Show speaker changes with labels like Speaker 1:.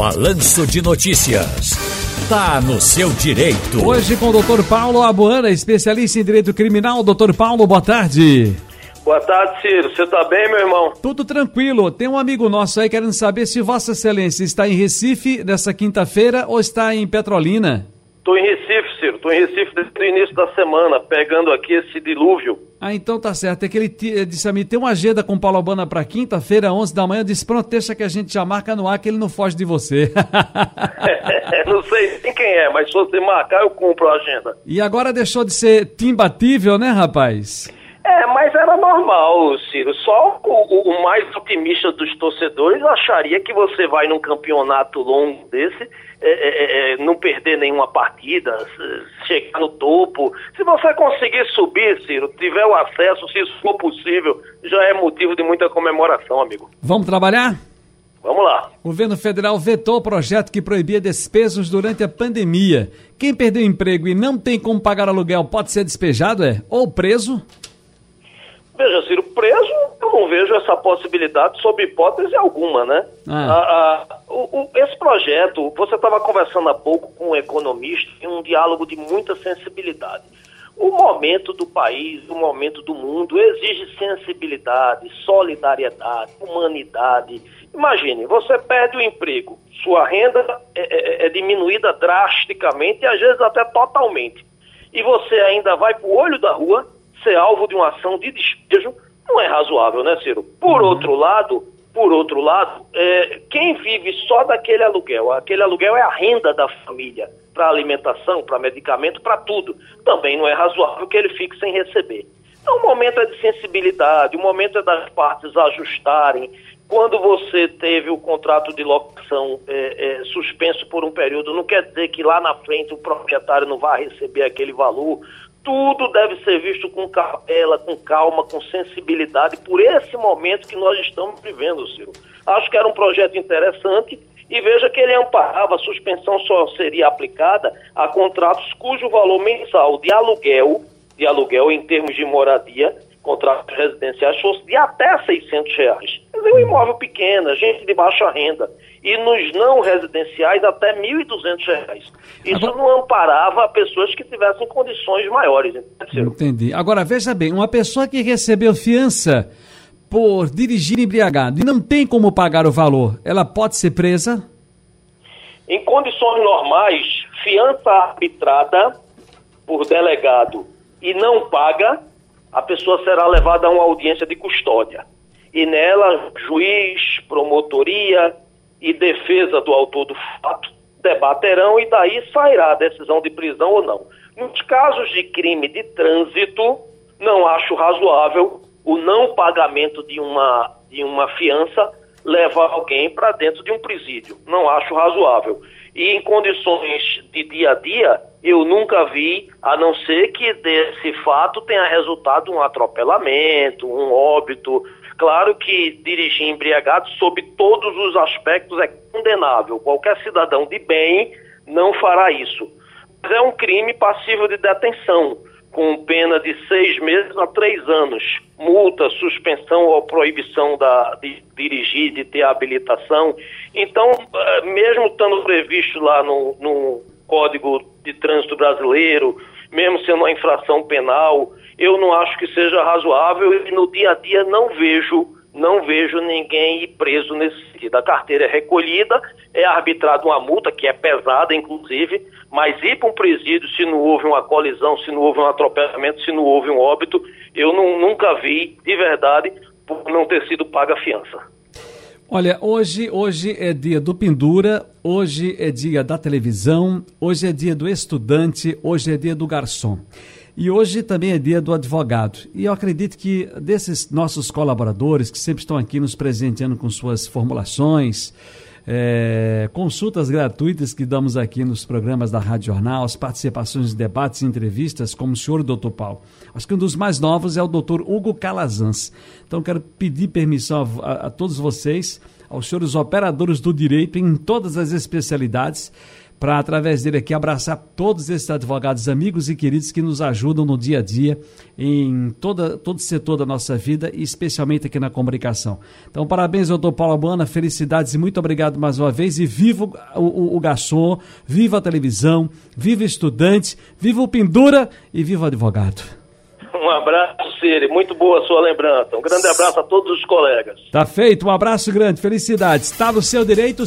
Speaker 1: Balanço de Notícias. Tá no seu direito.
Speaker 2: Hoje com o doutor Paulo Abuana, especialista em direito criminal. Doutor Paulo, boa tarde.
Speaker 3: Boa tarde, Ciro. Você tá bem, meu irmão?
Speaker 2: Tudo tranquilo. Tem um amigo nosso aí querendo saber se Vossa Excelência está em Recife nessa quinta-feira ou está em Petrolina.
Speaker 3: Tô em Recife, Ciro. Tô em Recife desde o início da semana, pegando aqui esse dilúvio.
Speaker 2: Ah, então tá certo. É que ele disse a mim, tem uma agenda com Paulo Albana pra quinta-feira, 11 da manhã. Eu disse, pronto, deixa que a gente já marca no ar que ele não foge de você.
Speaker 3: não sei quem é, mas se você marcar, eu cumpro a agenda.
Speaker 2: E agora deixou de ser imbatível, né, rapaz?
Speaker 3: É, mas era normal, Ciro. Só o, o, mais otimista dos torcedores acharia que você vai num campeonato longo desse, é, é, é, não perder nenhuma partida, chegar no topo. Se você conseguir subir, Ciro, tiver o acesso, se isso for possível, já é motivo de muita comemoração, amigo.
Speaker 2: Vamos trabalhar?
Speaker 3: Vamos lá.
Speaker 2: O governo federal vetou o projeto que proibia despesas durante a pandemia. Quem perdeu emprego e não tem como pagar aluguel pode ser despejado, é? Ou preso?
Speaker 3: Veja, Ciro, preso, eu não vejo essa possibilidade sob hipótese alguma, né? Ah. A, a, o, o, esse projeto, você estava conversando há pouco com um economista em um diálogo de muita sensibilidade. O momento do país, o momento do mundo exige sensibilidade, solidariedade, humanidade. Imagine, você perde o emprego, sua renda é, é, é diminuída drasticamente e às vezes até totalmente. E você ainda vai para o olho da rua ser alvo de uma ação de despejo não é razoável, né, Ciro? Por uhum. outro lado, por outro lado, é, quem vive só daquele aluguel, aquele aluguel é a renda da família para alimentação, para medicamento, para tudo. Também não é razoável que ele fique sem receber. Então, o momento é de sensibilidade, o momento é das partes ajustarem. Quando você teve o contrato de locação é, é, suspenso por um período, não quer dizer que lá na frente o proprietário não vai receber aquele valor tudo deve ser visto com cautela, com calma, com sensibilidade, por esse momento que nós estamos vivendo, Ciro. Acho que era um projeto interessante e veja que ele amparava, a suspensão só seria aplicada a contratos cujo valor mensal de aluguel, de aluguel em termos de moradia, contratos residenciais, fosse de até 600 reais. Dizer, um imóvel pequeno, gente de baixa renda e nos não residenciais até R$ 1.200. Isso Agora... não amparava pessoas que tivessem condições maiores.
Speaker 2: Entendeu? Entendi. Agora, veja bem, uma pessoa que recebeu fiança por dirigir embriagado e não tem como pagar o valor, ela pode ser presa?
Speaker 3: Em condições normais, fiança arbitrada por delegado e não paga, a pessoa será levada a uma audiência de custódia. E nela, juiz, promotoria, e defesa do autor do fato debaterão e daí sairá a decisão de prisão ou não. Nos casos de crime de trânsito, não acho razoável o não pagamento de uma, de uma fiança levar alguém para dentro de um presídio. Não acho razoável. E em condições de dia a dia, eu nunca vi, a não ser que desse fato tenha resultado um atropelamento, um óbito, Claro que dirigir embriagado, sob todos os aspectos, é condenável. Qualquer cidadão de bem não fará isso. Mas é um crime passível de detenção, com pena de seis meses a três anos, multa, suspensão ou proibição da, de dirigir, de ter habilitação. Então, eh, mesmo estando previsto lá no, no Código de Trânsito Brasileiro, mesmo sendo uma infração penal, eu não acho que seja razoável e no dia a dia não vejo, não vejo ninguém preso nesse sentido. A carteira é recolhida, é arbitrada uma multa, que é pesada, inclusive, mas ir para um presídio se não houve uma colisão, se não houve um atropelamento, se não houve um óbito, eu não, nunca vi, de verdade, por não ter sido paga a fiança.
Speaker 2: Olha, hoje, hoje é dia do pendura, hoje é dia da televisão, hoje é dia do estudante, hoje é dia do garçom. E hoje também é dia do advogado. E eu acredito que desses nossos colaboradores que sempre estão aqui nos presenteando com suas formulações, é, consultas gratuitas que damos aqui nos programas da Rádio Jornal, as participações em debates e entrevistas, como o senhor doutor Paulo. Acho que um dos mais novos é o doutor Hugo Calazans. Então, quero pedir permissão a, a, a todos vocês, aos senhores operadores do direito em todas as especialidades, para, através dele aqui, abraçar todos esses advogados amigos e queridos que nos ajudam no dia a dia, em toda, todo o setor da nossa vida e especialmente aqui na comunicação. Então, parabéns, doutor Paulo Abana, felicidades e muito obrigado mais uma vez. E viva o, o, o garçom, viva a televisão, viva o estudante, viva o pendura e viva o advogado.
Speaker 3: Um abraço, Siri. Muito boa a sua lembrança. Um grande abraço a todos os colegas.
Speaker 2: Tá feito. Um abraço grande. Felicidades. Está no seu direito.